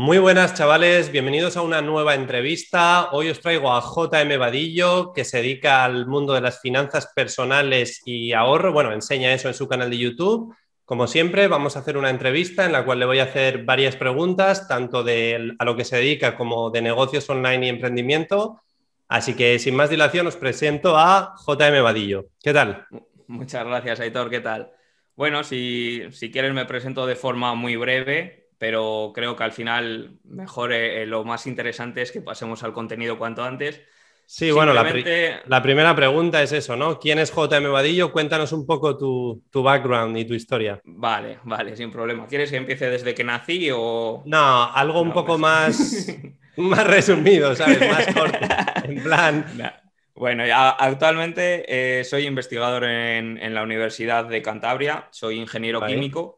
Muy buenas chavales, bienvenidos a una nueva entrevista. Hoy os traigo a JM Vadillo, que se dedica al mundo de las finanzas personales y ahorro. Bueno, enseña eso en su canal de YouTube. Como siempre, vamos a hacer una entrevista en la cual le voy a hacer varias preguntas, tanto de a lo que se dedica como de negocios online y emprendimiento. Así que sin más dilación os presento a JM Vadillo. ¿Qué tal? Muchas gracias, Aitor. ¿Qué tal? Bueno, si, si quieres me presento de forma muy breve pero creo que al final mejor eh, lo más interesante es que pasemos al contenido cuanto antes. Sí, bueno, la, primera pregunta es eso, ¿no? ¿Quién es JM Vadillo? Cuéntanos un poco tu, background y tu historia. Vale, vale, sin problema. ¿Quieres que empiece desde que nací o...? No, algo un poco más, más resumido, ¿sabes? Más corto. En plan... Bueno, actualmente eh, soy investigador en, la Universidad de Cantabria, soy ingeniero químico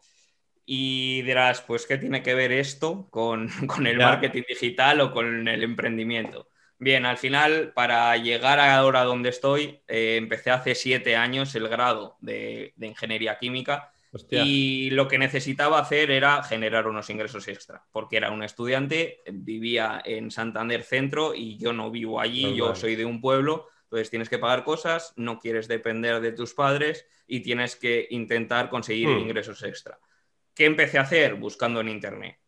y dirás, pues, ¿qué tiene que ver esto con, el marketing digital o con el emprendimiento? Bien, al final, para llegar ahora donde estoy, eh, empecé hace siete años el grado de, ingeniería química y lo que necesitaba hacer era generar unos ingresos extra, porque era un estudiante, vivía en Santander Centro y yo no vivo allí, yo soy de un pueblo, entonces tienes que pagar cosas, no quieres depender de tus padres y tienes que intentar conseguir hmm. ingresos extra. ¿Qué empecé a hacer? Buscando en internet.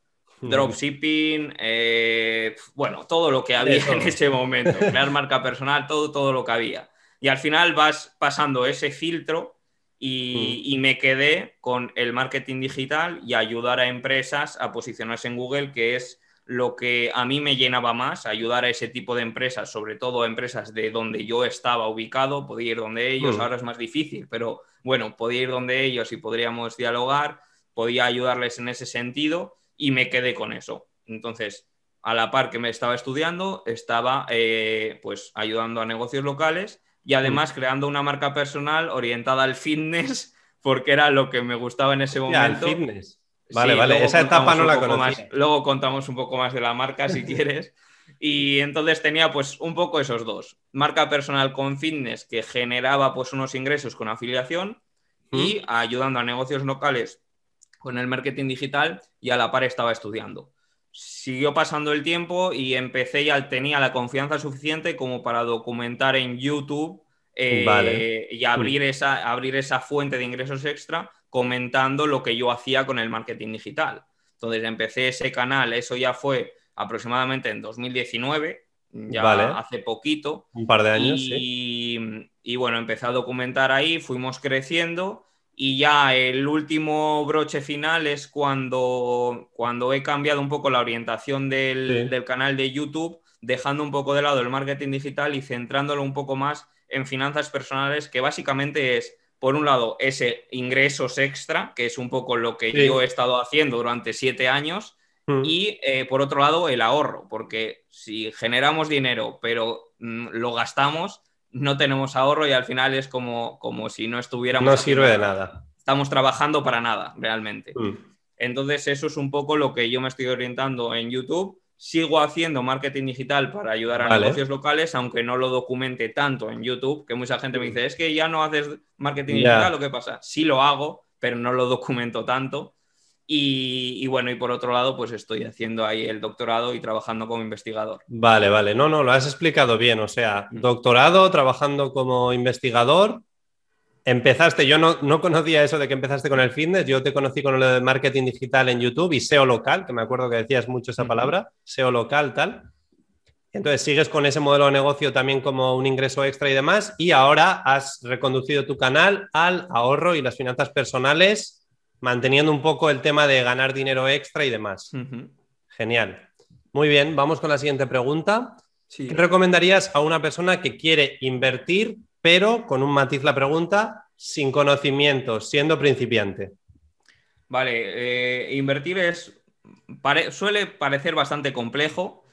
Dropshipping, eh, bueno, todo lo que había en ese momento, crear marca personal, todo, todo lo que había. Y al final vas pasando ese filtro y, y, me quedé con el marketing digital y ayudar a empresas a posicionarse en Google, que es lo que a mí me llenaba más, ayudar a ese tipo de empresas, sobre todo a empresas de donde yo estaba ubicado, podía ir donde ellos, ahora es más difícil, pero bueno, podía ir donde ellos y podríamos dialogar podía ayudarles en ese sentido y me quedé con eso. Entonces, a la par que me estaba estudiando, estaba eh, pues ayudando a negocios locales y además mm. creando una marca personal orientada al fitness porque era lo que me gustaba en ese momento. Al fitness. Vale, vale, esa etapa no la conocía. luego contamos un poco más de la marca si quieres. Y entonces tenía pues un poco esos dos. Marca personal con fitness que generaba pues unos ingresos con afiliación y mm. ayudando a negocios locales con el marketing digital y a la par estaba estudiando. Siguió pasando el tiempo y empecé ya tenía la confianza suficiente como para documentar en YouTube eh, y abrir, esa, abrir esa fuente de ingresos extra comentando lo que yo hacía con el marketing digital. Entonces empecé ese canal, eso ya fue aproximadamente en 2019, ya hace poquito. Un par de años. Y, y bueno, empecé a documentar ahí, fuimos creciendo y ya el último broche final es cuando, cuando he cambiado un poco la orientación del, canal de YouTube, dejando un poco de lado el marketing digital y centrándolo un poco más en finanzas personales, que básicamente es, por un lado, ese ingresos extra, que es un poco lo que yo he estado haciendo durante siete años, mm. y eh, por otro lado, el ahorro, porque si generamos dinero pero mm, lo gastamos, no tenemos ahorro y al final es como, como si no estuviéramos. No sirve de nada. Estamos trabajando para nada, realmente. Mm. Entonces, eso es un poco lo que yo me estoy orientando en YouTube. Sigo haciendo marketing digital para ayudar a negocios locales, aunque no lo documente tanto en YouTube, que mucha gente me dice, es que ya no haces marketing digital, ¿lo que pasa? Sí lo hago, pero no lo documento tanto. Y, bueno, y por otro lado, pues estoy haciendo ahí el doctorado y trabajando como investigador. Vale, vale, no, no, lo has explicado bien, o sea, mm. doctorado, trabajando como investigador. Empezaste, yo no, no conocía eso de que empezaste con el fitness, yo te conocí con lo de marketing digital en YouTube y SEO local, que me acuerdo que decías mucho esa palabra, SEO local, tal. Entonces sigues con ese modelo de negocio también como un ingreso extra y demás, y ahora has reconducido tu canal al ahorro y las finanzas personales manteniendo un poco el tema de ganar dinero extra y demás. Genial. Muy bien, vamos con la siguiente pregunta. ¿Qué recomendarías a una persona que quiere invertir, pero con un matiz la pregunta, sin conocimientos, siendo principiante? Vale, eh, invertir es suele parecer bastante complejo.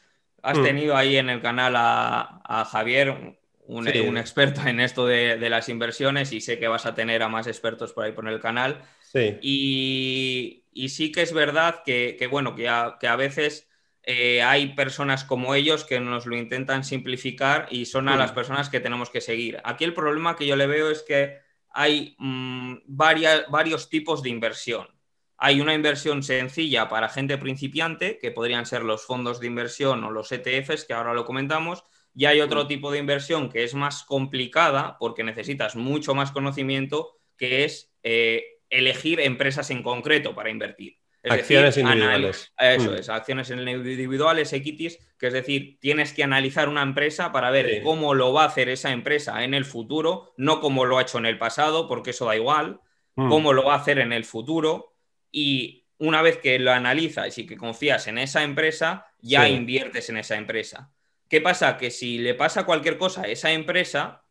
Has mm. tenido ahí en el canal a, Javier, un, experto en esto de, de, las inversiones, y sé que vas a tener a más expertos por ahí por el canal. Y, sí que es verdad que, bueno, que a, veces eh, hay personas como ellos que nos lo intentan simplificar y son a las personas que tenemos que seguir. Aquí el problema que yo le veo es que hay mm, varios tipos de inversión. hay una inversión sencilla para gente principiante, que podrían ser los fondos de inversión o los ETFs, que ahora lo comentamos, y hay otro tipo de inversión que es más complicada porque necesitas mucho más conocimiento, que es eh, elegir empresas en concreto para invertir. acciones individuales. Eso mm. es, acciones individuales, equities, que es decir, tienes que analizar una empresa para ver cómo lo va a hacer esa empresa en el futuro, no cómo lo ha hecho en el pasado, porque eso da igual, mm. cómo lo va a hacer en el futuro y una vez que lo analizas y que confías en esa empresa, ya inviertes en esa empresa. ¿Qué pasa? Que si le pasa cualquier cosa a esa empresa,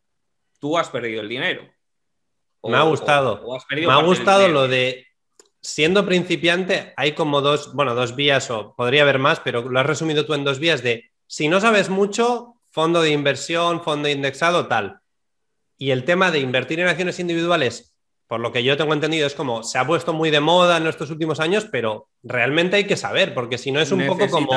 tú has perdido el dinero. Me ha gustado. me ha gustado lo de siendo principiante, hay como dos, bueno, dos vías o podría haber más, pero lo has resumido tú en dos vías de si no sabes mucho, fondo de inversión, fondo indexado, tal. Y el tema de invertir en acciones individuales, por lo que yo tengo entendido, es como se ha puesto muy de moda en estos últimos años, pero realmente hay que saber, porque si no es un poco como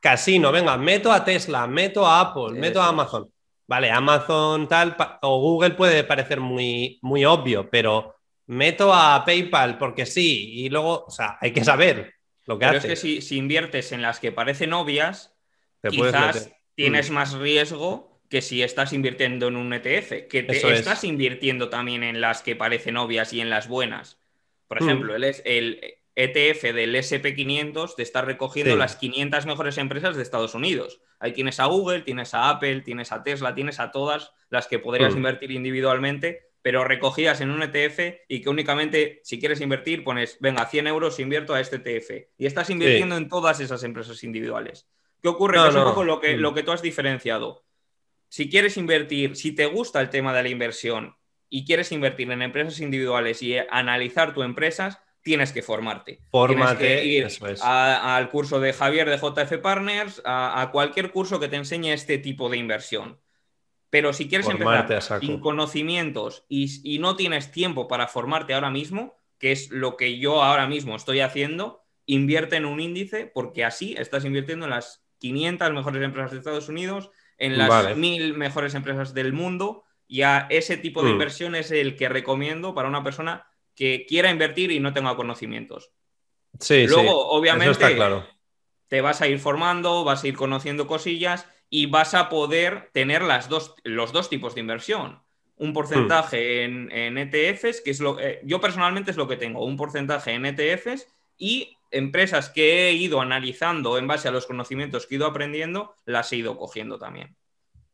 casino, venga, meto a Tesla, meto a Apple, meto a Amazon. Vale, Amazon tal o Google puede parecer muy, muy obvio, pero meto a PayPal porque sí, y luego, o sea, hay que saber lo que pero hace. es que si, inviertes en las que parecen obvias, quizás tienes mm. más riesgo que si estás invirtiendo en un ETF, que te estás invirtiendo también en las que parecen obvias y en las buenas. Por mm. ejemplo, el, el, ETF del SP500 te está recogiendo las 500 mejores empresas de Estados Unidos. Ahí tienes a Google, tienes a Apple, tienes a Tesla, tienes a todas las que podrías mm. invertir individualmente, pero recogidas en un ETF y que únicamente si quieres invertir pones, venga, 100 euros invierto a este ETF. Y estás invirtiendo en todas esas empresas individuales. ¿Qué ocurre? es un poco lo que, mm. lo que tú has diferenciado. Si quieres invertir, si te gusta el tema de la inversión y quieres invertir en empresas individuales y analizar tu empresas, tienes que formarte. Fórmate, tienes que ir al curso de Javier de JF Partners, a, cualquier curso que te enseñe este tipo de inversión. Pero si quieres empezar sin conocimientos y, no tienes tiempo para formarte ahora mismo, que es lo que yo ahora mismo estoy haciendo, invierte en un índice porque así estás invirtiendo en las 500 mejores empresas de Estados Unidos, en las 1000 mejores empresas del mundo. Y a ese tipo de mm. inversión es el que recomiendo para una persona que quiera invertir y no tenga conocimientos. Sí, Luego, obviamente, claro. te vas a ir formando, vas a ir conociendo cosillas y vas a poder tener las dos, los dos tipos de inversión. Un porcentaje hmm. en, ETFs, que es lo eh, yo personalmente es lo que tengo, un porcentaje en ETFs y empresas que he ido analizando en base a los conocimientos que he ido aprendiendo, las he ido cogiendo también.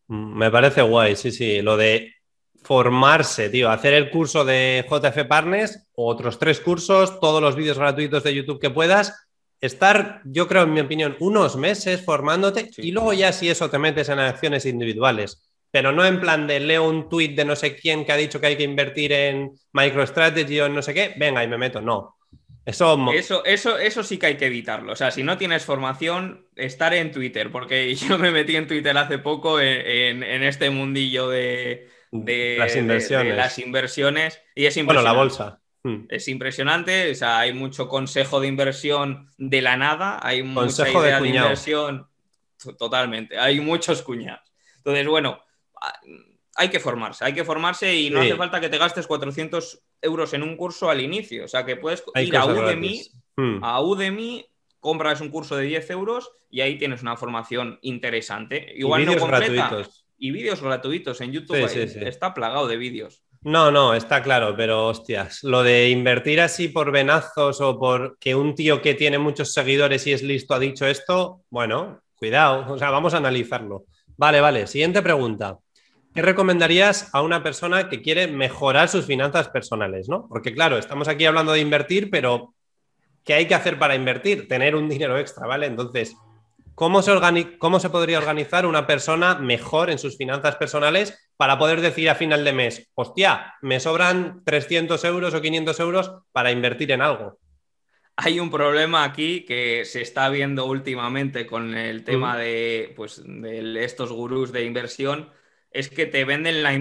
Mm, me parece guay, sí, sí. Lo de formarse, tío, hacer el curso de JF Partners, otros tres cursos, todos los vídeos gratuitos de YouTube que puedas, estar, yo creo, en mi opinión, unos meses formándote y luego ya si eso te metes en acciones individuales. Pero no en plan de leo un tweet de no sé quién que ha dicho que hay que invertir en MicroStrategy o en no sé qué, venga y me meto. No. Eso... eso, eso, eso sí que hay que evitarlo. O sea, si no tienes formación, estar en Twitter, porque yo me metí en Twitter hace poco en este mundillo de, de las inversiones, las inversiones y es Bueno, la bolsa. Hmm. Es impresionante, o sea, hay mucho consejo de inversión de la nada, hay consejo mucha idea de, inversión totalmente, hay muchos cuñados. Entonces, bueno, hay que formarse, hay que formarse y no hace falta que te gastes 400 euros en un curso al inicio, o sea, que puedes ir a Udemy, hmm. a Udemy, compras un curso de 10 euros y ahí tienes una formación interesante. Igual no completa. Gratuitos y vídeos gratuitos en YouTube. Está plagado de vídeos. No, no, está claro, pero hostias, lo de invertir así por venazos o por que un tío que tiene muchos seguidores y es listo ha dicho esto, bueno, cuidado, o sea, vamos a analizarlo. Vale, vale, siguiente pregunta. ¿Qué recomendarías a una persona que quiere mejorar sus finanzas personales, no? Porque claro, estamos aquí hablando de invertir, pero ¿qué hay que hacer para invertir? Tener un dinero extra, ¿vale? Entonces, ¿Cómo se, ¿Cómo se podría organizar una persona mejor en sus finanzas personales para poder decir a final de mes, hostia, me sobran 300 euros o 500 euros para invertir en algo? Hay un problema aquí que se está viendo últimamente con el tema de, pues, de estos gurús de inversión, es que te venden la,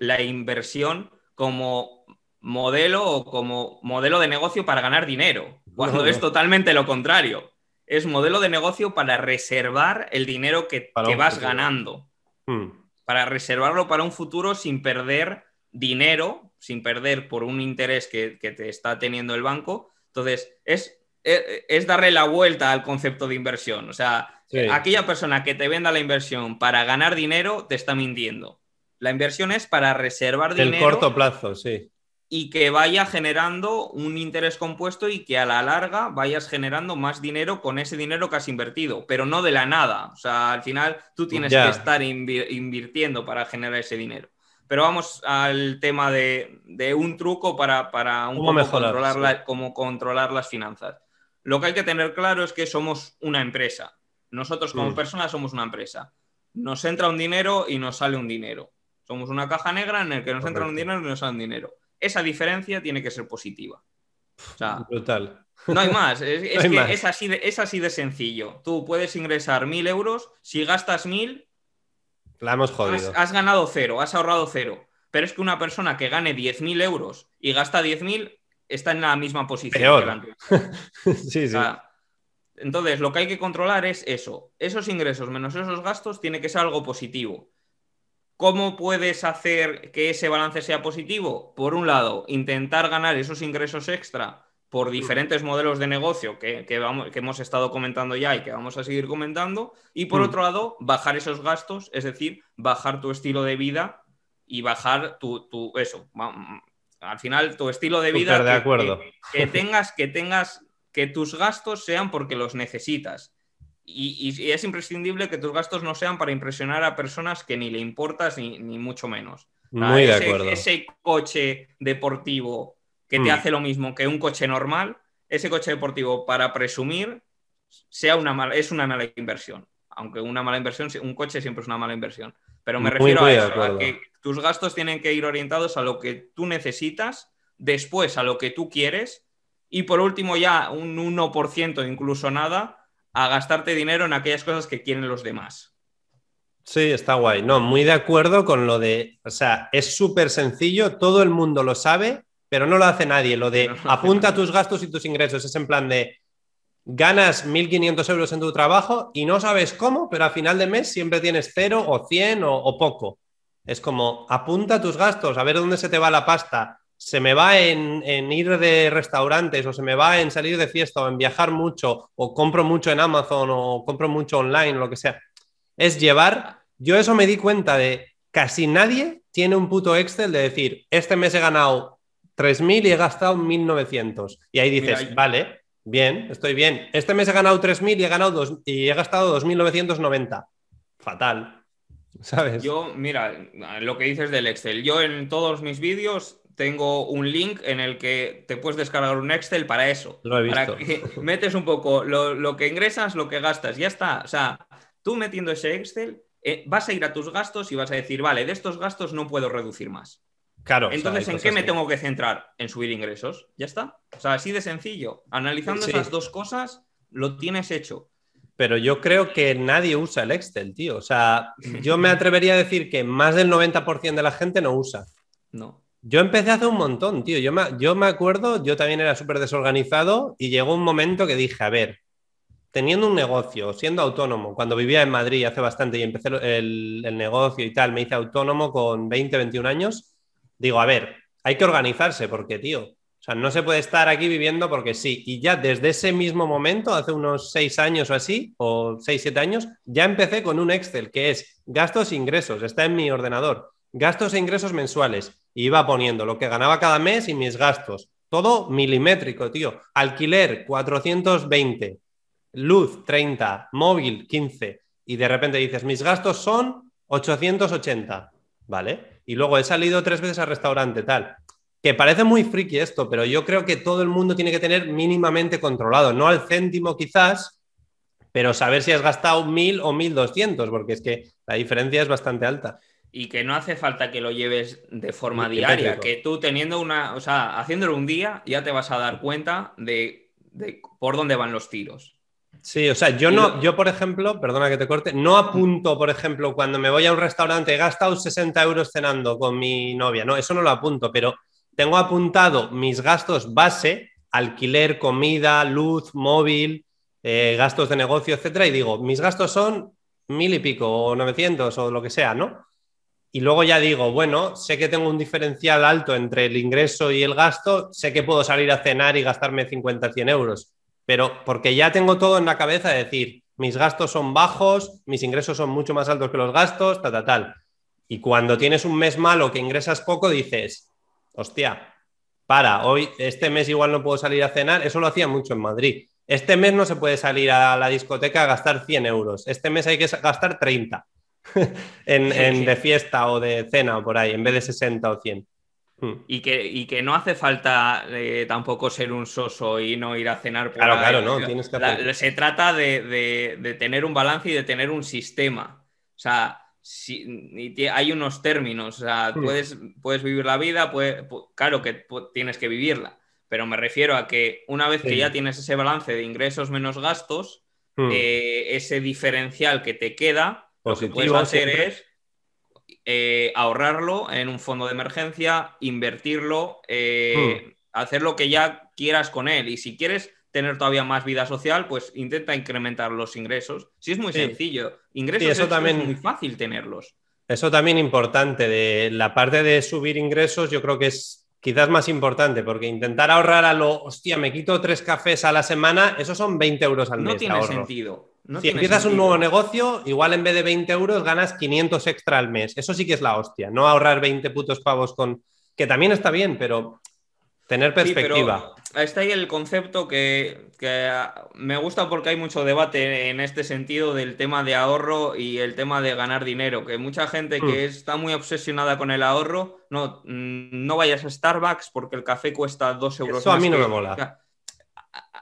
la inversión como modelo o como modelo de negocio para ganar dinero, cuando es totalmente lo contrario es modelo de negocio para reservar el dinero que, vas ganando. Hmm. Para reservarlo para un futuro sin perder dinero, sin perder por un interés que, te está teniendo el banco. Entonces, es, es, darle la vuelta al concepto de inversión. O sea, aquella persona que te venda la inversión para ganar dinero te está mintiendo. La inversión es para reservar dinero. El corto plazo, sí y que vaya generando un interés compuesto y que a la larga vayas generando más dinero con ese dinero que has invertido, pero no de la nada. O sea, al final tú tienes que estar invirtiendo para generar ese dinero. Pero vamos al tema de, un truco para, para un controlar, cómo controlar las finanzas. Lo que hay que tener claro es que somos una empresa. Nosotros como mm. personas somos una empresa. Nos entra un dinero y nos sale un dinero. Somos una caja negra en la que nos entra un dinero y nos sale un dinero esa diferencia tiene que ser positiva. Brutal. No hay más. Es, que Es, así de, es así de sencillo. Tú puedes ingresar mil euros, si gastas mil, la hemos jodido. Has, ganado cero, has ahorrado cero. Pero es que una persona que gane 10.000 euros y gasta 10.000 está en la misma posición. Peor. sí, sí. entonces, lo que hay que controlar es eso. Esos ingresos menos esos gastos tiene que ser algo positivo. ¿Cómo puedes hacer que ese balance sea positivo? Por un lado, intentar ganar esos ingresos extra por diferentes modelos de negocio que, hemos estado comentando ya y que vamos a seguir comentando. Y por mm. otro lado, bajar esos gastos, es decir, bajar tu estilo de vida y bajar tu, eso. Al final, tu estilo de vida. de acuerdo. que, tengas, que tengas, que tus gastos sean porque los necesitas y, es imprescindible que tus gastos no sean para impresionar a personas que ni le importas ni, mucho menos. Muy de acuerdo. Ese coche deportivo que te mm. hace lo mismo que un coche normal, ese coche deportivo para presumir sea una es una mala inversión. Aunque una mala inversión, un coche siempre es una mala inversión. Pero me refiero a eso, a que tus gastos tienen que ir orientados a lo que tú necesitas, después a lo que tú quieres y por último ya un 1%, incluso nada, a gastarte dinero en aquellas cosas que quieren los demás. Sí, está guay. No, muy de acuerdo con lo de, o sea, es súper sencillo, todo el mundo lo sabe, pero no lo hace nadie. Lo de apunta tus gastos y tus ingresos es en plan de ganas 1.500 euros en tu trabajo y no sabes cómo, pero a final de mes siempre tienes cero o 100 o, o poco. Es como apunta tus gastos, a ver dónde se te va la pasta se me va en, ir de restaurantes o se me va en salir de fiesta o en viajar mucho o compro mucho en Amazon o compro mucho online o lo que sea. Es llevar, yo eso me di cuenta de casi nadie tiene un puto Excel de decir, este mes he ganado 3.000 y he gastado 1.900. Y ahí dices, vale, bien, estoy bien. Este mes he ganado 3.000 y he, ganado dos, y he gastado 2.990. Fatal. ¿Sabes? Yo, mira, lo que dices del Excel, yo en todos mis vídeos tengo un link en el que te puedes descargar un Excel para eso. Lo he visto. Para que metes un poco lo, que ingresas, lo que gastas, ya está. O sea, tú metiendo ese Excel, eh, vas a ir a tus gastos y vas a decir, vale, de estos gastos no puedo reducir más. Claro. Entonces, ¿en qué me tengo que centrar? En subir ingresos. Ya está. O sea, así de sencillo. Analizando esas dos cosas, lo tienes hecho. Pero yo creo que nadie usa el Excel, tío. O sea, yo me atrevería a decir que más del 90% de la gente no usa. No. Yo empecé hace un montón, tío. Yo me, yo me acuerdo, yo también era súper desorganizado y llegó un momento que dije, a ver, teniendo un negocio, siendo autónomo, cuando vivía en Madrid hace bastante y empecé el, negocio y tal, me hice autónomo con 20, 21 años, digo, a ver, hay que organizarse porque, tío, o sea, no se puede estar aquí viviendo porque sí. Y ya desde ese mismo momento, hace unos 6 años o así, o 6, 7 años, ya empecé con un Excel que es gastos e ingresos, está en mi ordenador, gastos e ingresos mensuales iba poniendo lo que ganaba cada mes y mis gastos. Todo milimétrico, tío. Alquiler 420, luz 30, móvil 15. Y de repente dices, mis gastos son 880, ¿vale? Y luego he salido tres veces al restaurante, tal. Que parece muy friki esto, pero yo creo que todo el mundo tiene que tener mínimamente controlado, no al céntimo quizás, pero saber si has gastado 1000 o 1200, porque es que la diferencia es bastante alta y que no hace falta que lo lleves de forma diaria, que tú teniendo una, o sea, haciéndolo un día ya te vas a dar cuenta de, por dónde van los tiros. Sí, o sea, yo no, yo por ejemplo, perdona que te corte, no apunto, por ejemplo, cuando me voy a un restaurante, he gastado 60 euros cenando con mi novia, no, eso no lo apunto, pero tengo apuntado mis gastos base, alquiler, comida, luz, móvil, eh, gastos de negocio, etcétera, y digo, mis gastos son mil y pico, o 900, o lo que sea, ¿no? Y luego ya digo, bueno, sé que tengo un diferencial alto entre el ingreso y el gasto, sé que puedo salir a cenar y gastarme 50, 100 euros, pero porque ya tengo todo en la cabeza de decir, mis gastos son bajos, mis ingresos son mucho más altos que los gastos, tal, tal, tal. Y cuando tienes un mes malo que ingresas poco, dices, hostia, para, hoy, este mes igual no puedo salir a cenar, eso lo hacía mucho en Madrid. Este mes no se puede salir a la discoteca a gastar 100 euros, este mes hay que gastar 30 en, de fiesta o de cena o por ahí, en vez de 60 o 100. Hmm. Y que, que, no hace falta eh, tampoco ser un soso y no ir a cenar. Por claro, claro, no. Tienes que se trata de, tener un balance y de tener un sistema. O sea, si, hay unos términos. O sea, hmm. puedes, puedes vivir la vida, claro que tienes que vivirla. Pero me refiero a que una vez que ya tienes ese balance de ingresos menos gastos, hmm. eh, ese diferencial que te queda, lo que puedes hacer es eh, ahorrarlo en un fondo de emergencia, invertirlo, eh, hmm. hacer lo que ya quieras con él. Y si quieres tener todavía más vida social, pues intenta incrementar los ingresos. Sí, es muy sencillo. Ingresos eso también... es muy fácil tenerlos. Eso también importante. De la parte de subir ingresos, yo creo que es quizás más importante, porque intentar ahorrar a lo, hostia, me quito tres cafés a la semana, eso son 20 euros al mes. No tiene sentido si empiezas un nuevo negocio, igual en vez de 20 euros ganas 500 extra al mes. Eso sí que es la hostia. No ahorrar 20 putos pavos con. que también está bien, pero tener perspectiva. está ahí el concepto que, me gusta porque hay mucho debate en este sentido del tema de ahorro y el tema de ganar dinero. Que mucha gente que hmm. está muy obsesionada con el ahorro, no, no vayas a Starbucks porque el café cuesta 2 euros. Eso a mí no me mola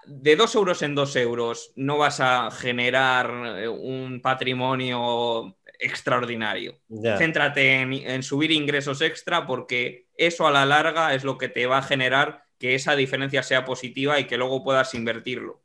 de dos euros en dos euros no vas a generar eh, un patrimonio extraordinario. Céntrate en, subir ingresos extra porque eso a la larga es lo que te va a generar que esa diferencia sea positiva y que luego puedas invertirlo.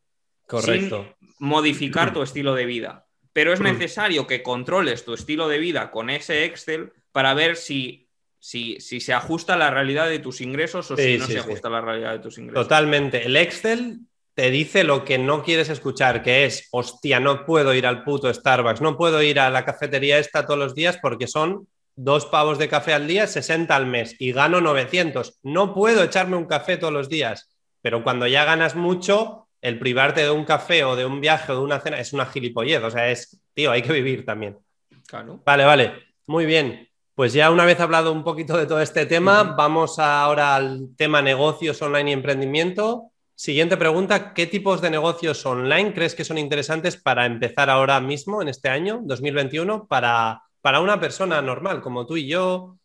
Correcto. Sin modificar tu estilo de vida. Pero es necesario que controles tu estilo de vida con ese Excel para ver si si, se ajusta a la realidad de tus ingresos o si no se ajusta a la realidad de tus ingresos. Totalmente. El Excel te dice lo que no quieres escuchar, que es, hostia, no puedo ir al puto Starbucks, no puedo ir a la cafetería esta todos los días porque son dos pavos de café al día, 60 al mes y gano 900. No puedo echarme un café todos los días, pero cuando ya ganas mucho, el privarte de un café o de un viaje o de una cena es una gilipollez, o sea, es, tío, hay que vivir también. Claro. Vale, vale, muy bien. Pues ya una vez hablado un poquito de todo este tema, vamos ahora al tema negocios online y emprendimiento. Siguiente pregunta, ¿qué tipos de negocios online crees que son interesantes para empezar ahora mismo, en este año, 2021, para, para una persona normal como tú y yo,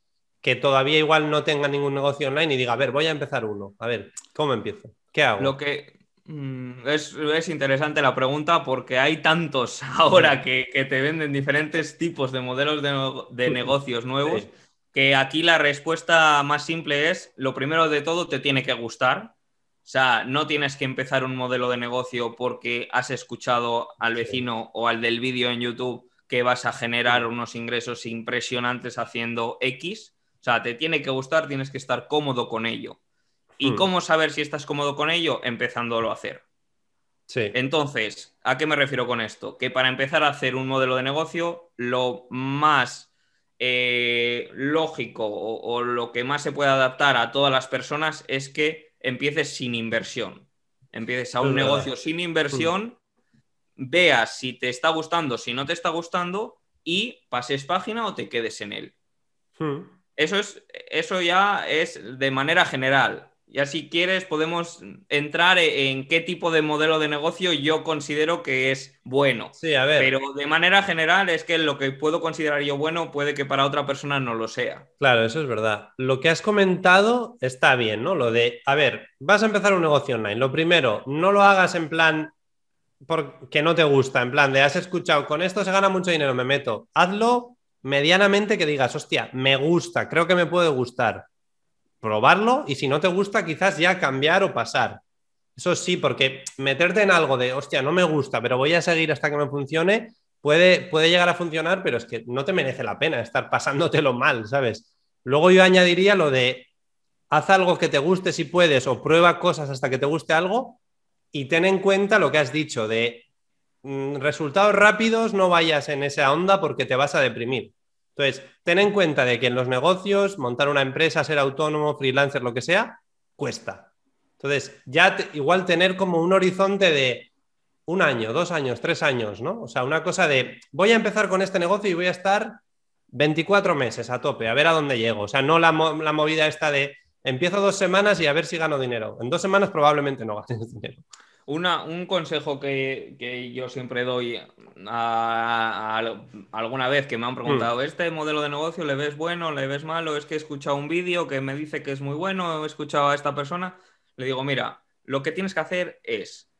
que todavía igual no tenga ningún negocio online y diga, a ver, voy a empezar uno, a ver, ¿cómo empiezo? ¿Qué hago? Lo que mm, es, interesante la pregunta porque hay tantos ahora que, te venden diferentes tipos de modelos de, negocios nuevos. Que aquí la respuesta más simple es, lo primero de todo te tiene que gustar, o sea, no tienes que empezar un modelo de negocio porque has escuchado al vecino o al del vídeo en YouTube que vas a generar unos ingresos impresionantes haciendo X. O sea, te tiene que gustar, tienes que estar cómodo con ello. ¿Y hmm. cómo saber si estás cómodo con ello? Empezándolo a hacer. Sí. Entonces, ¿a qué me refiero con esto? Que para empezar a hacer un modelo de negocio, lo más eh, lógico o, lo que más se puede adaptar a todas las personas es que empieces sin inversión. Empieces a un negocio sin inversión, veas si te está gustando, si no te está gustando y pases página o te quedes en él. Hmm. Eso, es, eso ya es de manera general. Ya si quieres podemos entrar en qué tipo de modelo de negocio yo considero que es bueno. Sí, a ver. Pero de manera general es que lo que puedo considerar yo bueno puede que para otra persona no lo sea. Claro, eso es verdad. Lo que has comentado está bien, ¿no? Lo de, a ver, vas a empezar un negocio online. Lo primero, no lo hagas en plan porque no te gusta, en plan de has escuchado, con esto se gana mucho dinero, me meto. Hazlo medianamente que digas, hostia, me gusta, creo que me puede gustar probarlo y si no te gusta, quizás ya cambiar o pasar. Eso sí, porque meterte en algo de, hostia, no me gusta, pero voy a seguir hasta que me funcione, puede, puede llegar a funcionar, pero es que no te merece la pena estar pasándotelo mal, ¿sabes? Luego yo añadiría lo de, haz algo que te guste si puedes o prueba cosas hasta que te guste algo y ten en cuenta lo que has dicho de mm, resultados rápidos, no vayas en esa onda porque te vas a deprimir. Entonces, ten en cuenta de que en los negocios, montar una empresa, ser autónomo, freelancer, lo que sea, cuesta. Entonces, ya igual tener como un horizonte de un año, dos años, tres años, ¿no? O sea, una cosa de, voy a empezar con este negocio y voy a estar 24 meses a tope, a ver a dónde llego. O sea, no la, movida esta de, empiezo dos semanas y a ver si gano dinero. En dos semanas probablemente no ganes dinero. Un consejo que, yo siempre doy a, alguna vez que me han preguntado, mm. ¿este modelo de negocio le ves bueno, le ves malo? Es que he escuchado un vídeo que me dice que es muy bueno, he escuchado a esta persona. Le digo, mira, lo que tienes que hacer es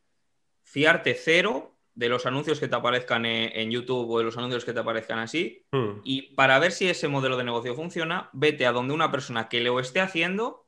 fiarte cero de los anuncios que te aparezcan en, YouTube o de los anuncios que te aparezcan así. Hmm. Y para ver si ese modelo de negocio funciona, vete a donde una persona que lo esté haciendo,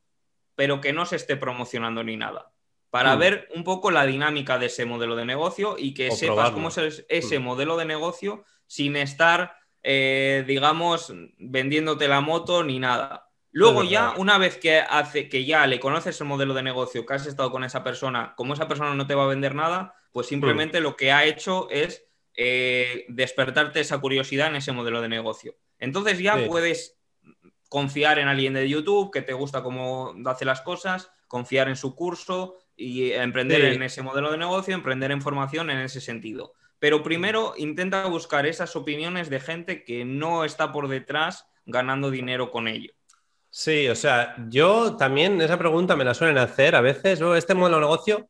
pero que no se esté promocionando ni nada. Para hmm. ver un poco la dinámica de ese modelo de negocio y que sepas cómo es ese hmm. modelo de negocio sin estar, eh, digamos, vendiéndote la moto ni nada. Luego ya, una vez que, hace, que ya le conoces el modelo de negocio, que has estado con esa persona, como esa persona no te va a vender nada, pues simplemente lo que ha hecho es eh, despertarte esa curiosidad en ese modelo de negocio. Entonces ya puedes confiar en alguien de YouTube que te gusta cómo hace las cosas, confiar en su curso y emprender en ese modelo de negocio, emprender en formación en ese sentido. Pero primero intenta buscar esas opiniones de gente que no está por detrás ganando dinero con ello. Sí, o sea, yo también esa pregunta me la suelen hacer a veces. este modelo de negocio,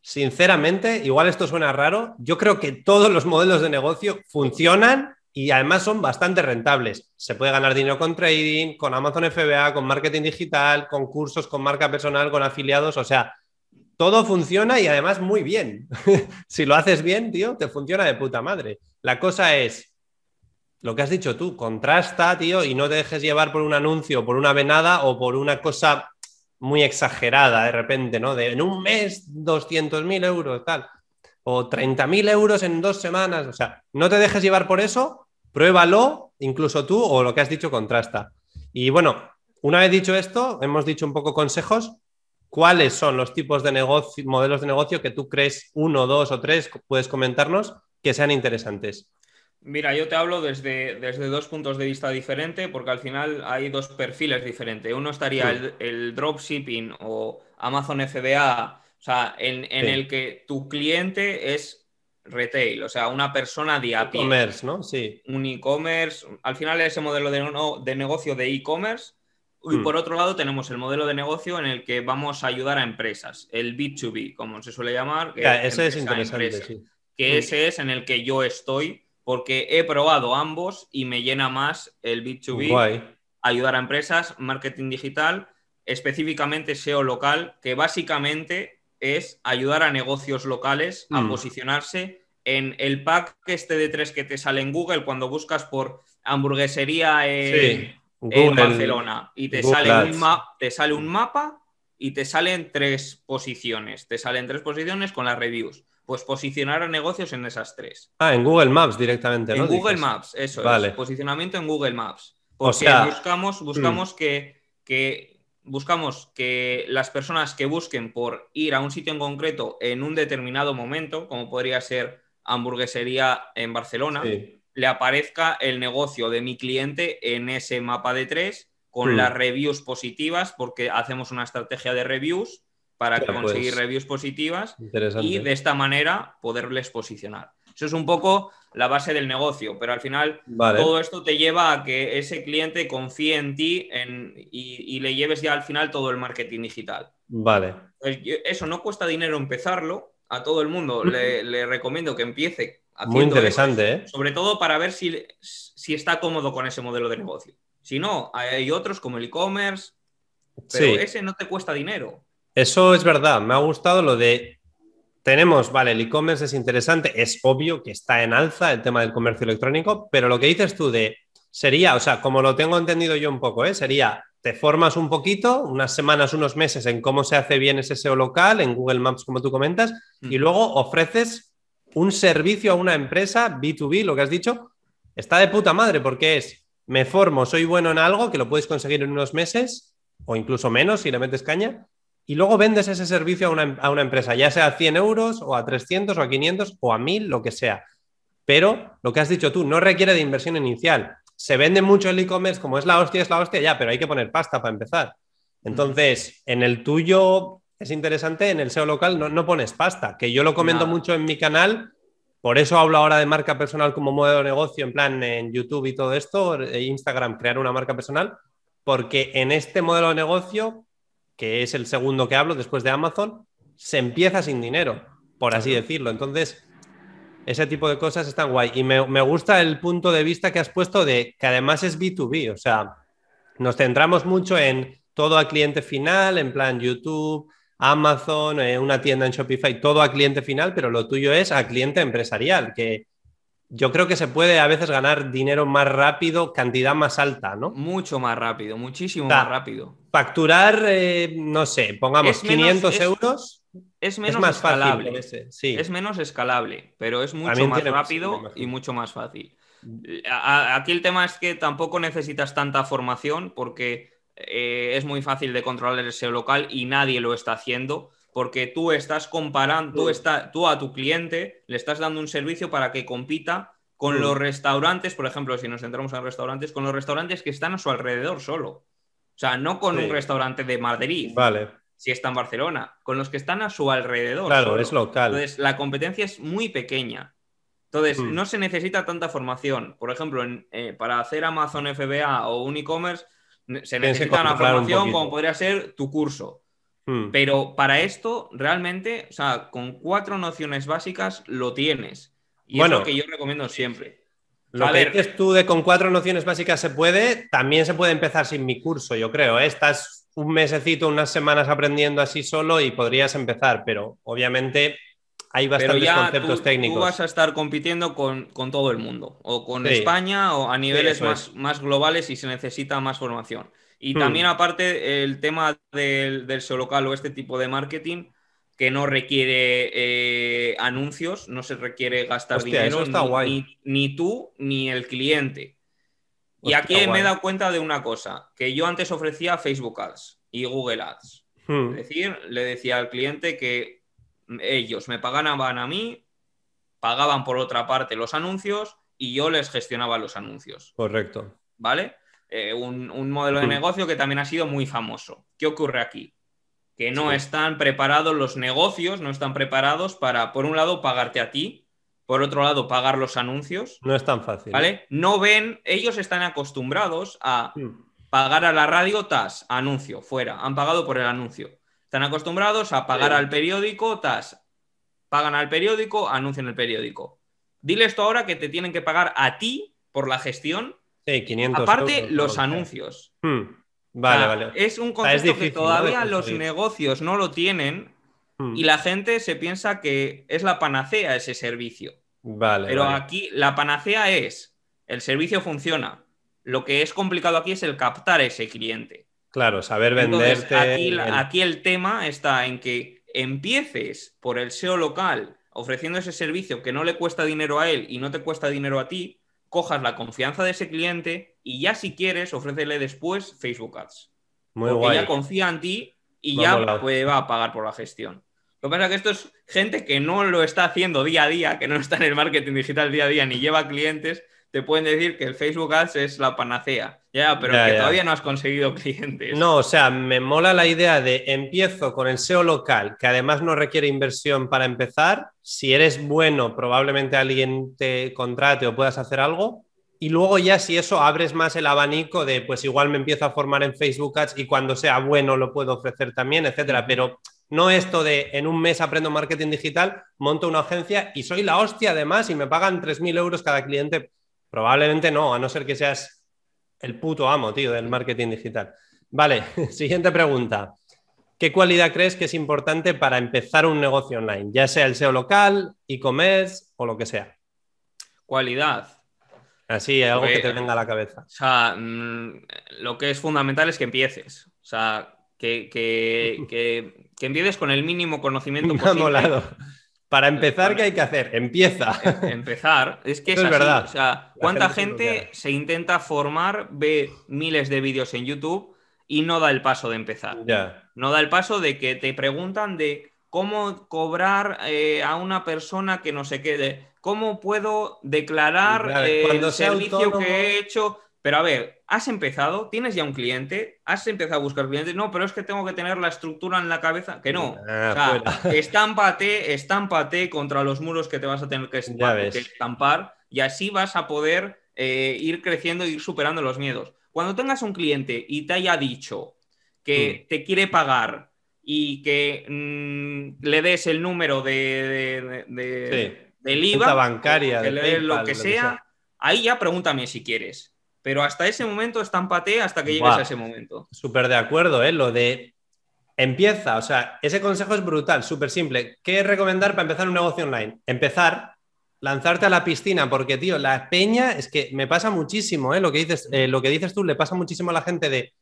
sinceramente, igual esto suena raro, yo creo que todos los modelos de negocio funcionan y además son bastante rentables. Se puede ganar dinero con trading, con Amazon FBA, con marketing digital, con cursos, con marca personal, con afiliados. O sea, todo funciona y además muy bien. si lo haces bien, tío, te funciona de puta madre. La cosa es, lo que has dicho tú, contrasta, tío, y no te dejes llevar por un anuncio, por una venada o por una cosa muy exagerada de repente, ¿no? De en un mes 200.000 euros, tal, o 30.000 euros en dos semanas, o sea, no te dejes llevar por eso, pruébalo, incluso tú, o lo que has dicho, contrasta. Y bueno, una vez dicho esto, hemos dicho un poco consejos. ¿Cuáles son los tipos de negocio, modelos de negocio que tú crees, uno, dos o tres, puedes comentarnos, que sean interesantes? Mira, yo te hablo desde, desde dos puntos de vista diferentes, porque al final hay dos perfiles diferentes. Uno estaría el, dropshipping o Amazon FBA, o sea, en, el que tu cliente es retail, o sea, una persona de a E-commerce, ¿no? Sí. Un e-commerce, al final ese modelo de, de negocio de e-commerce. Y hmm. por otro lado tenemos el modelo de negocio en el que vamos a ayudar a empresas, el B2B, como se suele llamar. ese es interesante, sí. Que hmm. ese es en el que yo estoy porque he probado ambos y me llena más el B2B, ayudar a empresas, marketing digital, específicamente SEO local, que básicamente es ayudar a negocios locales a mm. posicionarse en el pack este de tres que te sale en Google cuando buscas por hamburguesería en, Barcelona y te sale, un te sale un mapa y te salen tres posiciones. Te salen tres posiciones con las reviews pues posicionar a negocios en esas tres. Ah, en Google Maps directamente, ¿no? En Google Maps, eso vale. Posicionamiento en Google Maps. Porque o sea, buscamos, buscamos mm. que, que, buscamos que las personas que busquen por ir a un sitio en concreto en un determinado momento, como podría ser hamburguesería en Barcelona, le aparezca el negocio de mi cliente en ese mapa de tres con mm. las reviews positivas, porque hacemos una estrategia de reviews para conseguir pues, reviews positivas y de esta manera poderles posicionar. Eso es un poco la base del negocio, pero al final todo esto te lleva a que ese cliente confíe en ti y, le lleves ya al final todo el marketing digital. Vale. Pues eso no cuesta dinero empezarlo. A todo el mundo le, recomiendo que empiece. Muy interesante, ¿eh? Sobre todo para ver si, si está cómodo con ese modelo de negocio. Si no, hay otros como el e-commerce, pero ese no te cuesta dinero. Eso es verdad, me ha gustado lo de, tenemos, vale, el e-commerce es interesante, es obvio que está en alza el tema del comercio electrónico, pero lo que dices tú de, sería, o sea, como lo tengo entendido yo un poco, ¿eh? sería, te formas un poquito, unas semanas, unos meses en cómo se hace bien ese SEO local, en Google Maps, como tú comentas, y mm. luego ofreces un servicio a una empresa, B2B, lo que has dicho, está de puta madre, porque es, me formo, soy bueno en algo, que lo puedes conseguir en unos meses, o incluso menos si le metes caña, y luego vendes ese servicio a una, empresa, ya sea a 100 euros o a 300 o a 500 o a 1000, lo que sea. Pero lo que has dicho tú, no requiere de inversión inicial. se vende mucho el e-commerce, como es la hostia, es la hostia, ya, pero hay que poner pasta para empezar. Entonces, en el tuyo es interesante, en el SEO local no, pones pasta, que yo lo comento mucho en mi canal, por eso hablo ahora de marca personal como modelo de negocio, en plan en YouTube y todo esto, e Instagram, crear una marca personal, porque en este modelo de negocio, que es el segundo que hablo después de Amazon, se empieza sin dinero, por así decirlo. Entonces, ese tipo de cosas están guay. Y me, me gusta el punto de vista que has puesto de que además es B2B, o sea, nos centramos mucho en todo a cliente final, en plan YouTube, Amazon, eh, una tienda en Shopify, todo a cliente final, pero lo tuyo es a cliente empresarial, que yo creo que se puede a veces ganar dinero más rápido, cantidad más alta, ¿no? Mucho más rápido, muchísimo más rápido. Facturar, eh, no sé, pongamos 500 euros. Es menos más escalable. sí. Es menos escalable, pero es mucho más rápido y mucho más fácil. Aquí el tema es que tampoco necesitas tanta formación porque eh, es muy fácil de controlar el SEO local y nadie lo está haciendo porque tú estás comparando, tú, tú a tu cliente le estás dando un servicio para que compita con los restaurantes, por ejemplo, si nos centramos en restaurantes, con los restaurantes que están a su alrededor solo. O sea, no con un restaurante de Madrid. Vale. Si está en Barcelona, con los que están a su alrededor. Claro, es local. Entonces, la competencia es muy pequeña. Entonces, mm. no se necesita tanta formación. Por ejemplo, eh, para hacer Amazon FBA o un e-commerce, se necesita una formación como podría ser tu curso. Hmm. Pero para esto, realmente, o sea, con cuatro nociones básicas lo tienes. Y es lo que yo recomiendo siempre. Lo que dices tú de con cuatro nociones básicas se puede, también se puede empezar sin mi curso, yo creo. ¿eh? Estás un mesecito, unas semanas aprendiendo así solo y podrías empezar, pero obviamente hay bastantes conceptos técnicos. Tú vas a estar compitiendo con, todo el mundo, o con España, o a niveles más, más, globales y se necesita más formación. Y hmm. también, aparte, el tema del, del local o este tipo de marketing que no requiere eh, anuncios, no se requiere gastar dinero, ni, tú ni el cliente. y aquí me he dado cuenta de una cosa, que yo antes ofrecía Facebook Ads y Google Ads. Hmm. Es decir, le decía al cliente que ellos me pagaban a mí, pagaban por otra parte los anuncios y yo les gestionaba los anuncios. Correcto. ¿Vale? Eh, un, modelo de mm. negocio que también ha sido muy famoso. ¿Qué ocurre aquí? Que no están preparados los negocios, no están preparados para, por un lado, pagarte a ti, por otro lado, pagar los anuncios. No es tan fácil. ¿Vale? No ven, ellos están acostumbrados a mm. pagar a la radio TAS, anuncio, fuera, han pagado por el anuncio. Están acostumbrados a pagar al periódico, tas, pagan al periódico, anuncian el periódico. Dile esto ahora que te tienen que pagar a ti por la gestión. Sí, 500 Aparte, los anuncios. Hmm. Vale, vale. Es un concepto que todavía los negocios no lo tienen hmm. y la gente se piensa que es la panacea ese servicio. Vale. Pero aquí la panacea es el servicio funciona. Lo que es complicado aquí es el captar ese cliente. Claro, saber venderte. aquí, el... tema está en que empieces por el SEO local ofreciendo ese servicio que no le cuesta dinero a él y no te cuesta dinero a ti, cojas la confianza de ese cliente y ya si quieres ofrécele después Facebook Ads. Muy porque ya confía en ti y ya puede, va a pagar por la gestión. Lo que pasa es que esto es gente que no lo está haciendo día a día, que no está en el marketing digital día a día ni lleva clientes, te pueden decir que el Facebook Ads es la panacea. Ya, pero que todavía no has conseguido clientes. No, o sea, me mola la idea de empiezo con el SEO local, que además no requiere inversión para empezar. Si eres bueno, probablemente alguien te contrate o puedas hacer algo. Y luego ya si eso abres más el abanico de, pues igual me empiezo a formar en Facebook Ads y cuando sea bueno lo puedo ofrecer también, etcétera. Pero no esto de en un mes aprendo marketing digital, monto una agencia y soy la hostia además y me pagan 3.000 euros cada cliente Probablemente no, a no ser que seas el puto amo, tío, del marketing digital. Vale, siguiente pregunta. ¿Qué cualidad crees que es importante para empezar un negocio online? Ya sea el SEO local, e-commerce o lo que sea. Cualidad. Así, algo que te venga a la cabeza. O sea, mm, lo que es fundamental es que empieces. O sea, que, que, empieces con el mínimo conocimiento Me posible. Para empezar, ¿qué hay que hacer? Empieza. Em, empezar. Es que es, verdad. O sea, ¿cuánta gente, se intenta formar, ve miles de vídeos en YouTube y no da el paso de empezar? No da el paso de que te preguntan de cómo cobrar eh, a una persona que no se quede. ¿Cómo puedo declarar el servicio que he hecho? Pero a ver, has empezado, tienes ya un cliente, has empezado a buscar clientes, no, pero es que tengo que tener la estructura en la cabeza, que no. Ah, o sea, estámpate, estámpate contra los muros que te vas a tener que, estampar y así vas a poder eh, ir creciendo e ir superando los miedos. Cuando tengas un cliente y te haya dicho que mm. te quiere pagar y que mm, le des el número de, del IVA, bancaria, que le des lo que sea, ahí ya pregúntame si quieres. Pero hasta ese momento estámpate hasta que llegues a ese momento. Súper de acuerdo, ¿eh? Lo de empieza, o sea, ese consejo es brutal, súper simple. ¿Qué recomendar para empezar un negocio online? Empezar, lanzarte a la piscina, porque, tío, la peña es que me pasa muchísimo, ¿eh? Lo que dices, eh, lo que dices tú le pasa muchísimo a la gente de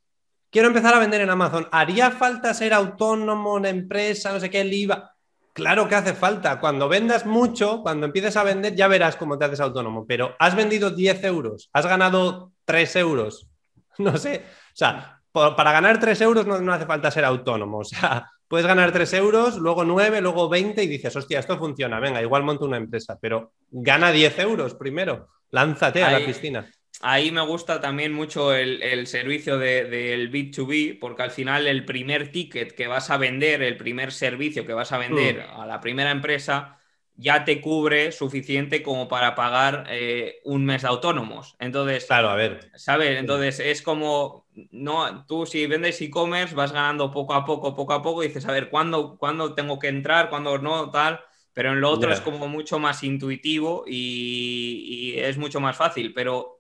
quiero empezar a vender en Amazon. ¿Haría falta ser autónomo, una empresa, no sé qué, el IVA? Claro que hace falta. Cuando vendas mucho, cuando empieces a vender, ya verás cómo te haces autónomo. Pero has vendido 10 euros, has ganado 3 euros. No sé. O sea, para ganar 3 euros no, hace falta ser autónomo. O sea, puedes ganar 3 euros, luego 9, luego 20 y dices, hostia, esto funciona. Venga, igual monto una empresa. Pero gana 10 euros primero. Lánzate a la piscina ahí me gusta también mucho el, servicio del B2B, porque al final el primer ticket que vas a vender, el primer servicio que vas a vender mm. a la primera empresa, ya te cubre suficiente como para pagar eh, un mes de autónomos. Entonces, claro, a ver. ¿Sabes? Entonces es como, no, tú si vendes e-commerce vas ganando poco a poco, poco a poco, y dices, a ver, ¿cuándo, ¿cuándo tengo que entrar? ¿Cuándo no? Tal. Pero en lo otro es como mucho más intuitivo y, y es mucho más fácil. Pero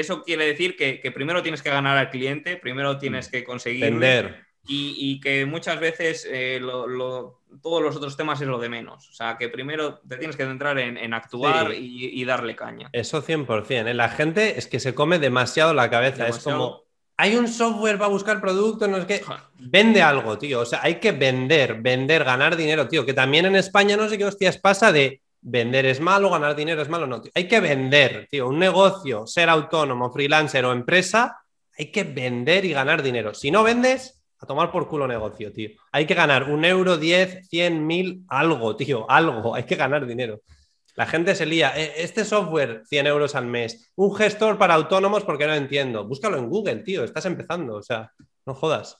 eso quiere decir que, primero tienes que ganar al cliente, primero tienes mm. que conseguir vender. Y, que muchas veces eh, todos los otros temas es lo de menos. O sea, que primero te tienes que centrar en, actuar y, darle caña. Eso 100%. ¿eh? La gente es que se come demasiado la cabeza. Es como, hay un software para buscar productos, no es que vende algo, tío. O sea, hay que vender, vender, ganar dinero, tío. Que también en España no sé qué hostias pasa de vender es malo, ganar dinero es malo, no. Hay que vender, tío. Un negocio, ser autónomo, freelancer o empresa, hay que vender y ganar dinero. Si no vendes, a tomar por culo negocio, tío. Hay que ganar un euro, diez, cien, mil, algo, tío, algo. Hay que ganar dinero. La gente se lía. E, este software, 100 euros al mes. Un gestor para autónomos porque no entiendo. Búscalo en Google, tío. Estás empezando. O sea, no jodas.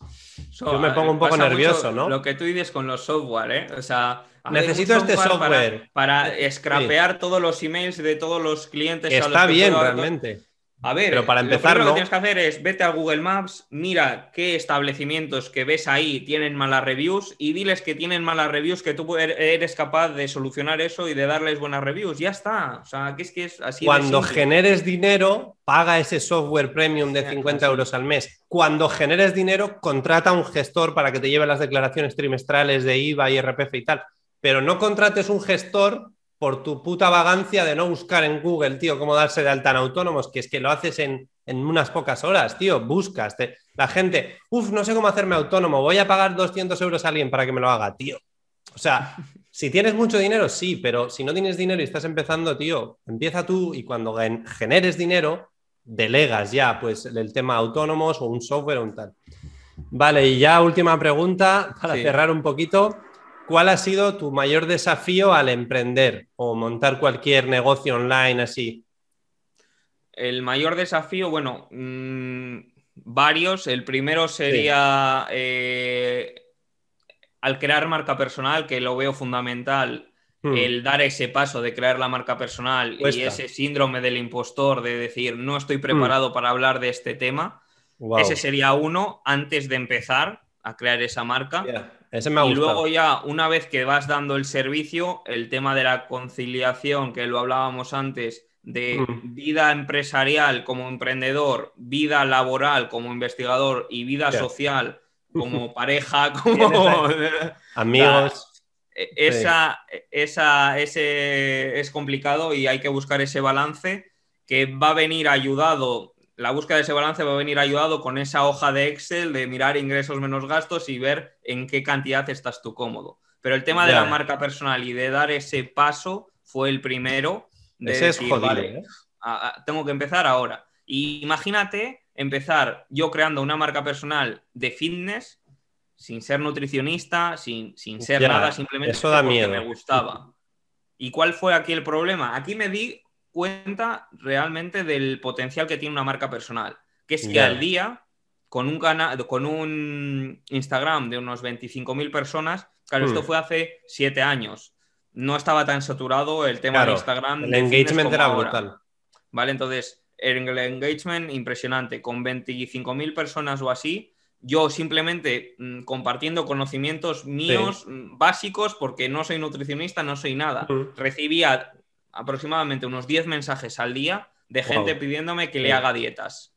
Yo me pongo un poco nervioso, ¿no? Lo que tú dices con los software, ¿eh? O sea, necesito este software. Para, scrapear todos los emails de todos los clientes. Está bien, realmente. A ver, pero para empezar, lo, que tienes que hacer es vete a Google Maps, mira qué establecimientos que ves ahí tienen malas reviews y diles que tienen malas reviews, que tú er-, eres capaz de solucionar eso y de darles buenas reviews. Ya está. O sea, que es que es así. Cuando generes dinero, paga ese software premium de 50 euros al mes. Cuando generes dinero, contrata a un gestor para que te lleve las declaraciones trimestrales de IVA, y RPF y tal. Pero no contrates un gestor por tu puta vagancia de no buscar en Google, tío, cómo darse de alta en autónomos, que es que lo haces en, unas pocas horas, tío, buscas. la gente, uff, no sé cómo hacerme autónomo, voy a pagar 200 euros a alguien para que me lo haga, tío. O sea, si tienes mucho dinero, sí, pero si no tienes dinero y estás empezando, tío, empieza tú y cuando generes dinero, delegas ya, pues, el tema autónomos o un software o un tal. Vale, y ya última pregunta para cerrar un poquito. ¿Cuál ha sido tu mayor desafío al emprender o montar cualquier negocio online así? El mayor desafío, bueno, mm, varios. El primero sería eh, al crear marca personal, que lo veo fundamental, hmm. el dar ese paso de crear la marca personal y ese síndrome del impostor de decir, no estoy preparado hmm. para hablar de este tema. Ese sería uno antes de empezar a crear esa marca y luego ya, una vez que vas dando el servicio, el tema de la conciliación, que lo hablábamos antes, de mm. vida empresarial como emprendedor, vida laboral como investigador y vida social como pareja, como amigos. E, esa, esa, ese es complicado y hay que buscar ese balance que va a venir ayudado la búsqueda de ese balance va a venir ayudado con esa hoja de Excel de mirar ingresos menos gastos y ver en qué cantidad estás tú cómodo. Pero el tema de la marca personal y de dar ese paso fue el primero. De ese es jodido, ¿eh? tengo que empezar ahora. Y imagínate empezar yo creando una marca personal de fitness sin ser nutricionista, sin, sin ser nada, simplemente eso da miedo. me gustaba. ¿Y cuál fue aquí el problema? Aquí me di cuenta realmente del potencial que tiene una marca personal. Que es que al día, con un canal, con un Instagram de unos 25.000 personas, claro, esto hmm. fue hace siete años. No estaba tan saturado el tema de Instagram. El engagement era brutal. Vale, entonces, el engagement impresionante. Con 25.000 personas o así, yo simplemente mm, compartiendo conocimientos míos mm, básicos, porque no soy nutricionista, no soy nada, recibía aproximadamente unos 10 mensajes al día de gente pidiéndome que le haga dietas.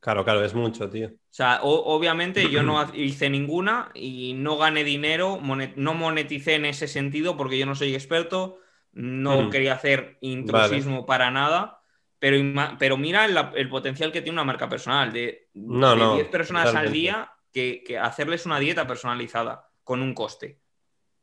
Claro, claro, es mucho, tío. O sea, obviamente yo no hice ninguna y no gané dinero, no moneticé en ese sentido porque yo no soy experto, no quería hacer intrusismo para nada pero, pero mira el, potencial que tiene una marca personal de, 10 personas al día que, hacerles una dieta personalizada con un coste.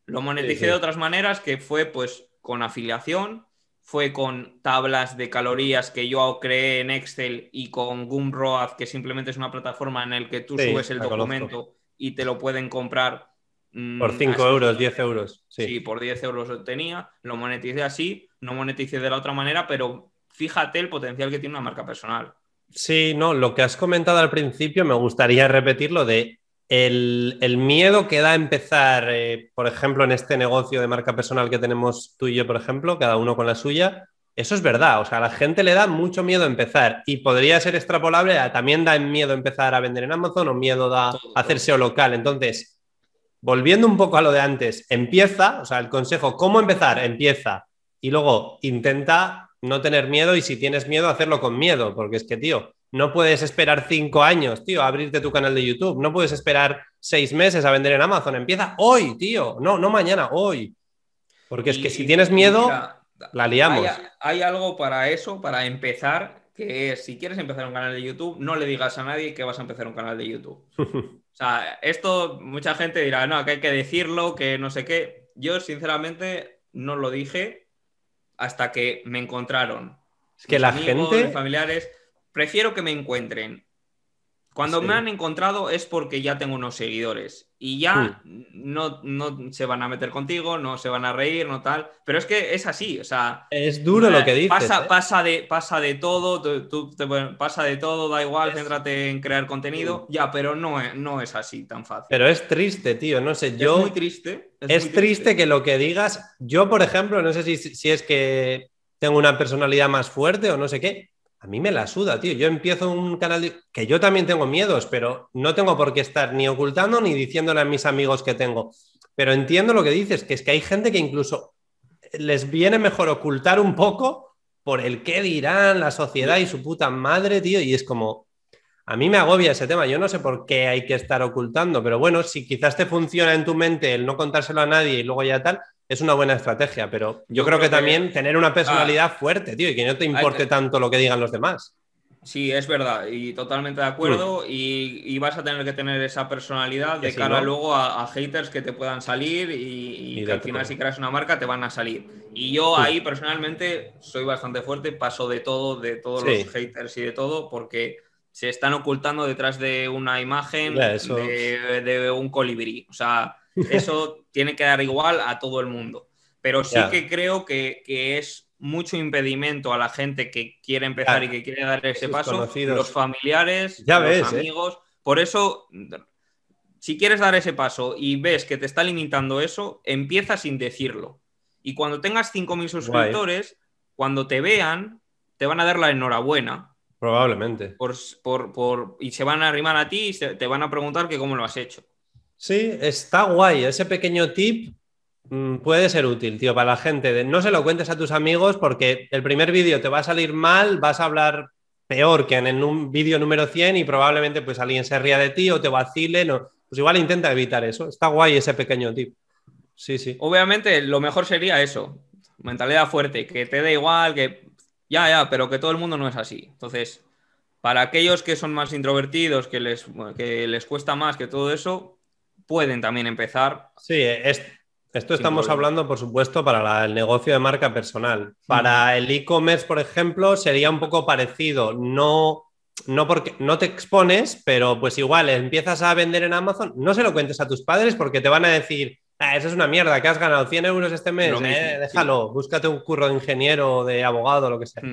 Lo moneticé de otras maneras que fue pues con afiliación, fue con tablas de calorías que yo creé en Excel y con Gumroad, que simplemente es una plataforma en la que tú subes el documento y te lo pueden comprar. Mm, por 5 euros, 10 euros. Sí. por 10 euros lo tenía, lo moneticé así, no moneticé de la otra manera, pero fíjate el potencial que tiene una marca personal. Sí, no, lo que has comentado al principio me gustaría repetirlo de el, miedo que da empezar, eh, por ejemplo, en este negocio de marca personal que tenemos tú y yo, por ejemplo, cada uno con la suya. Eso es verdad, o sea, a la gente le da mucho miedo empezar y podría ser extrapolable también da miedo empezar a vender en Amazon o miedo da hacerse o local. Entonces, volviendo un poco a lo de antes, empieza, o sea, el consejo, ¿cómo empezar? Empieza y luego intenta no tener miedo y si tienes miedo, hacerlo con miedo, porque es que, tío, no puedes esperar cinco años, tío, a abrirte tu canal de YouTube, no puedes esperar seis meses a vender en Amazon, empieza hoy, tío, no, no mañana, hoy. Porque es que si tienes miedo, la liamos. Hay, algo para eso, para empezar, que es, si quieres empezar un canal de YouTube, no le digas a nadie que vas a empezar un canal de YouTube. o sea, esto mucha gente dirá, no, que hay que decirlo, que no sé qué. Yo, sinceramente, no lo dije hasta que me encontraron. Es que la gente. familiares, prefiero que me encuentren. Cuando me han encontrado es porque ya tengo unos seguidores y ya hmm. no, no, se van a meter contigo, no se van a reír, no tal. Pero es que es así, o sea. Es duro lo que dices. Pasa, ¿eh? pasa, de, pasa de todo, tú, pasa de todo, da igual, céntrate en crear contenido. Ya, pero no es, no es así tan fácil. Pero es triste, tío, no sé, yo. Es muy triste. Es, triste, que lo que digas. Yo, por ejemplo, no sé si, si es que tengo una personalidad más fuerte o no sé qué, a mí me la suda, tío. Yo empiezo un canal que yo también tengo miedos, pero no tengo por qué estar ni ocultando ni diciéndole a mis amigos que tengo. Pero entiendo lo que dices, que es que hay gente que incluso les viene mejor ocultar un poco por el qué dirán la sociedad y su puta madre, tío. Y es como, a mí me agobia ese tema. Yo no sé por qué hay que estar ocultando, pero bueno, si quizás te funciona en tu mente el no contárselo a nadie y luego ya tal, es una buena estrategia, pero yo, creo, que, también tener una personalidad ah. fuerte, tío, y que no te importe tanto lo que digan los demás. Sí, es verdad, y totalmente de acuerdo. Mm. Y, vas a tener que tener esa personalidad de cara luego a, haters que te puedan salir y, que al final, si creas una marca, te van a salir. Y yo ahí personalmente soy bastante fuerte, paso de todo, de todos los haters y de todo, porque se están ocultando detrás de una imagen de, de, un colibrí. O sea, eso tiene que dar igual a todo el mundo. Pero sí que creo que, es mucho impedimento a la gente que quiere empezar y que quiere dar ese paso, los familiares, los ¿eh? amigos. Por eso, si quieres dar ese paso y ves que te está limitando eso, empieza sin decirlo. Y cuando tengas 5.000 suscriptores, cuando te vean, te van a dar la enhorabuena. Probablemente. Por, por, y se van a arrimar a ti y te van a preguntar que cómo lo has hecho. Sí, está guay. Ese pequeño tip mm, puede ser útil, tío, para la gente. De, no se lo cuentes a tus amigos porque el primer vídeo te va a salir mal, vas a hablar peor que en un vídeo número 100 y probablemente pues alguien se ría de ti o te vacile. No. Pues igual intenta evitar eso. Está guay ese pequeño tip. Sí, sí. Obviamente lo mejor sería eso. Mentalidad fuerte, que te dé igual, que... Ya, ya, pero que todo el mundo no es así. Entonces, para aquellos que son más introvertidos, que les, que les cuesta más que todo eso, pueden también empezar. Sí, esto estamos hablando, por supuesto, para el negocio de marca personal. Para el e-commerce, por ejemplo, sería un poco parecido. No, no porque no te expones, pero pues igual empiezas a vender en Amazon, no se lo cuentes a tus padres porque te van a decir, ah, eso es una mierda, que has ganado 100 euros este mes, eh, déjalo, búscate un curro de ingeniero, de abogado, lo que sea.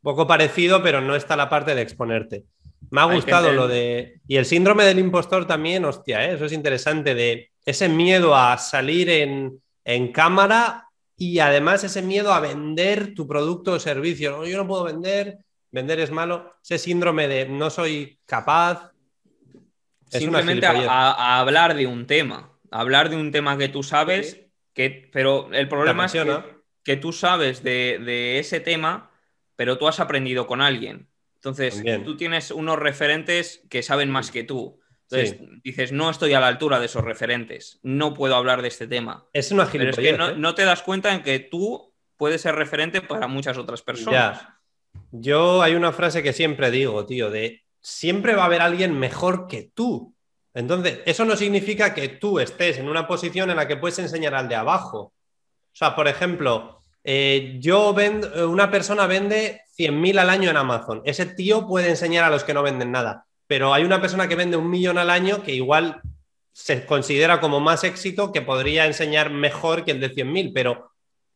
Poco parecido, pero no está la parte de exponerte. Me ha gustado lo de... Y el síndrome del impostor también, hostia, ¿eh? eso es interesante, de ese miedo a salir en, en cámara y además ese miedo a vender tu producto o servicio. ¿no? Yo no puedo vender, vender es malo. Ese síndrome de no soy capaz. Simplemente a, hablar de un tema. Hablar de un tema que tú sabes, que, pero el problema es que, tú sabes de, ese tema, pero tú has aprendido con alguien. Entonces, tú tienes unos referentes que saben más que tú. Entonces dices, no estoy a la altura de esos referentes, no puedo hablar de este tema. Es una Pero es que ¿eh? no, te das cuenta en que tú puedes ser referente para muchas otras personas. Yo hay una frase que siempre digo, tío, de siempre va a haber alguien mejor que tú. Entonces, eso no significa que tú estés en una posición en la que puedes enseñar al de abajo. O sea, por ejemplo, eh, yo vendo, una persona vende 100.000 al año en Amazon. Ese tío puede enseñar a los que no venden nada pero hay una persona que vende un millón al año que igual se considera como más éxito que podría enseñar mejor que el de 100.000, pero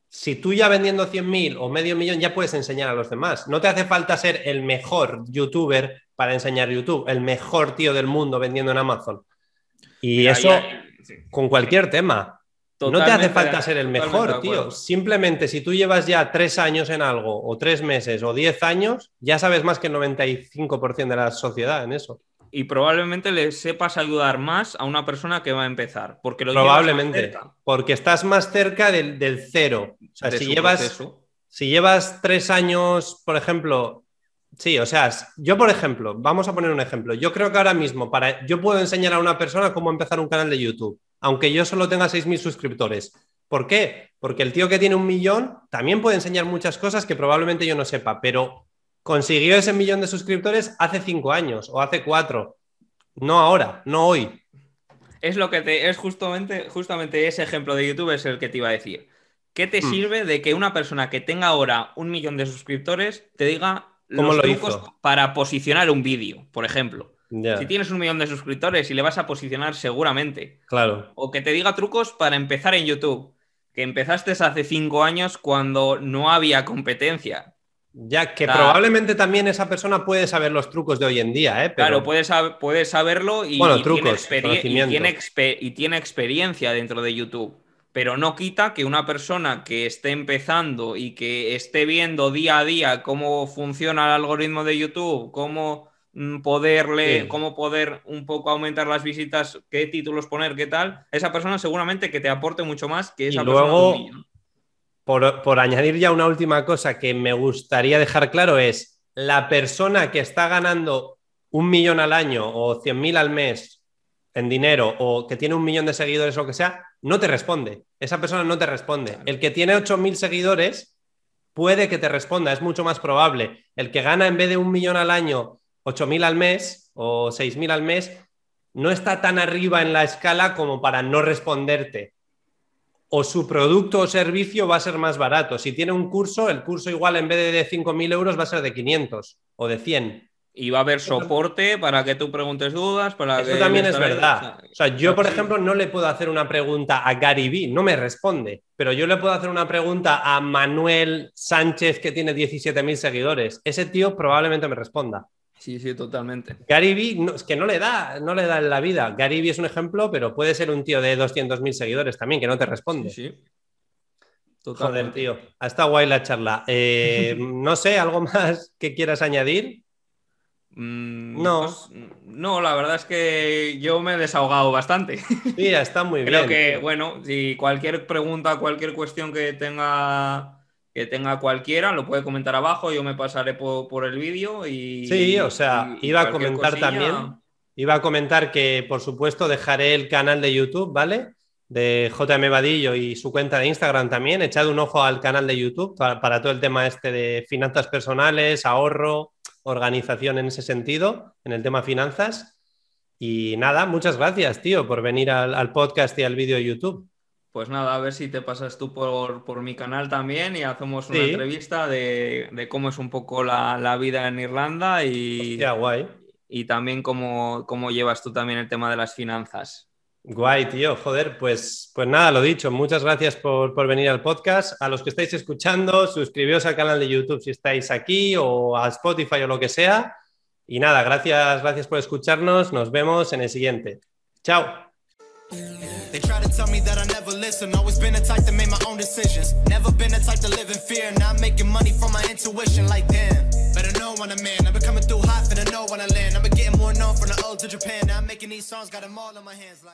si tú ya vendiendo 100.000 o medio millón ya puedes enseñar a los demás. No te hace falta ser el mejor youtuber para enseñar YouTube, el mejor tío del mundo vendiendo en Amazon. Y eso con cualquier tema no te hace falta ser el mejor, tío. Simplemente si tú llevas ya tres años en algo, o tres meses, o diez años, ya sabes más que el 95% de la sociedad en eso. Y probablemente le sepas ayudar más a una persona que va a empezar. Porque lo probablemente. Porque estás más cerca del, cero. O sea, si llevas, si llevas tres años, por ejemplo, Sí, o sea, yo por ejemplo, vamos a poner un ejemplo. Yo creo que ahora mismo, para, yo puedo enseñar a una persona cómo empezar un canal de YouTube aunque yo solo tenga 6.000 suscriptores. ¿Por qué? Porque el tío que tiene un millón también puede enseñar muchas cosas que probablemente yo no sepa, pero consiguió ese millón de suscriptores hace cinco años o hace cuatro. No ahora, no hoy. Es lo que te. Es justamente, justamente ese ejemplo de YouTube es el que te iba a decir. ¿Qué te hmm. sirve de que una persona que tenga ahora un millón de suscriptores te diga los trucos para posicionar un vídeo, por ejemplo? Si tienes un millón de suscriptores y le vas a posicionar seguramente. Claro. O que te diga trucos para empezar en YouTube. Que empezaste hace cinco años cuando no había competencia. Ya que probablemente también esa persona puede saber los trucos de hoy en día, ¿eh? Claro, puede, saberlo y, tiene y tiene experiencia dentro de YouTube. Pero no quita que una persona que esté empezando y que esté viendo día a día cómo funciona el algoritmo de YouTube, cómo Mm, poderle, cómo poder un poco aumentar las visitas, qué títulos poner, qué tal, esa persona seguramente que te aporte mucho más que esa y luego, por, por añadir ya una última cosa que me gustaría dejar claro es, la persona que está ganando un millón al año o cien mil al mes en dinero o que tiene un millón de seguidores o lo que sea, no te responde. Esa persona no te responde. El que tiene ocho mil seguidores puede que te responda, es mucho más probable. El que gana en vez de un millón al año 8.000 al mes o 6.000 al mes no está tan arriba en la escala como para no responderte. O su producto o servicio va a ser más barato. Si tiene un curso, el curso igual en vez de 5.000 euros va a ser de 500 o de 100. Y va a haber soporte para que tú preguntes dudas. Para Eso también es verdad. O sea, yo, por ejemplo, no le puedo hacer una pregunta a Gary Vee, no me responde, pero yo le puedo hacer una pregunta a Manuel Sánchez, que tiene 17.000 seguidores. Ese tío probablemente me responda. Sí, sí, totalmente. Gary Vee, es que no le da, no le da en la vida. Gary Vee es un ejemplo, pero puede ser un tío de 200.000 seguidores también, que no te responde. Sí, Joder, tío. Ha estado guay la charla. Eh, no sé, ¿algo más que quieras añadir? Mm, no. Pues, no, la verdad es que yo me he desahogado bastante. Sí, está muy bien. Creo que, bueno, si cualquier pregunta, cualquier cuestión que tenga que tenga cualquiera, lo puede comentar abajo, yo me pasaré por, el vídeo y... Sí, o sea, iba a comentar también, iba a comentar que por supuesto dejaré el canal de YouTube, ¿vale? De JM Vadillo y su cuenta de Instagram también. Echad un ojo al canal de YouTube para, para, todo el tema este de finanzas personales, ahorro, organización en ese sentido, en el tema finanzas. Y nada, muchas gracias, tío, por venir al, al podcast y al vídeo de YouTube. Pues nada, a ver si te pasas tú por, mi canal también y hacemos una entrevista de, cómo es un poco la, vida en Irlanda y, guay. y también cómo, cómo, llevas tú también el tema de las finanzas. Guay, tío. Joder, pues, pues nada, lo dicho. Muchas gracias por, por, venir al podcast. A los que estáis escuchando, suscribíos al canal de YouTube si estáis aquí o a Spotify o lo que sea. Y nada, gracias, gracias por escucharnos. Nos vemos en el siguiente. Chao. I know when I'm in. I've been coming hot, know when I land. Getting more known from the to Japan. I'm making these songs, got them all my hands.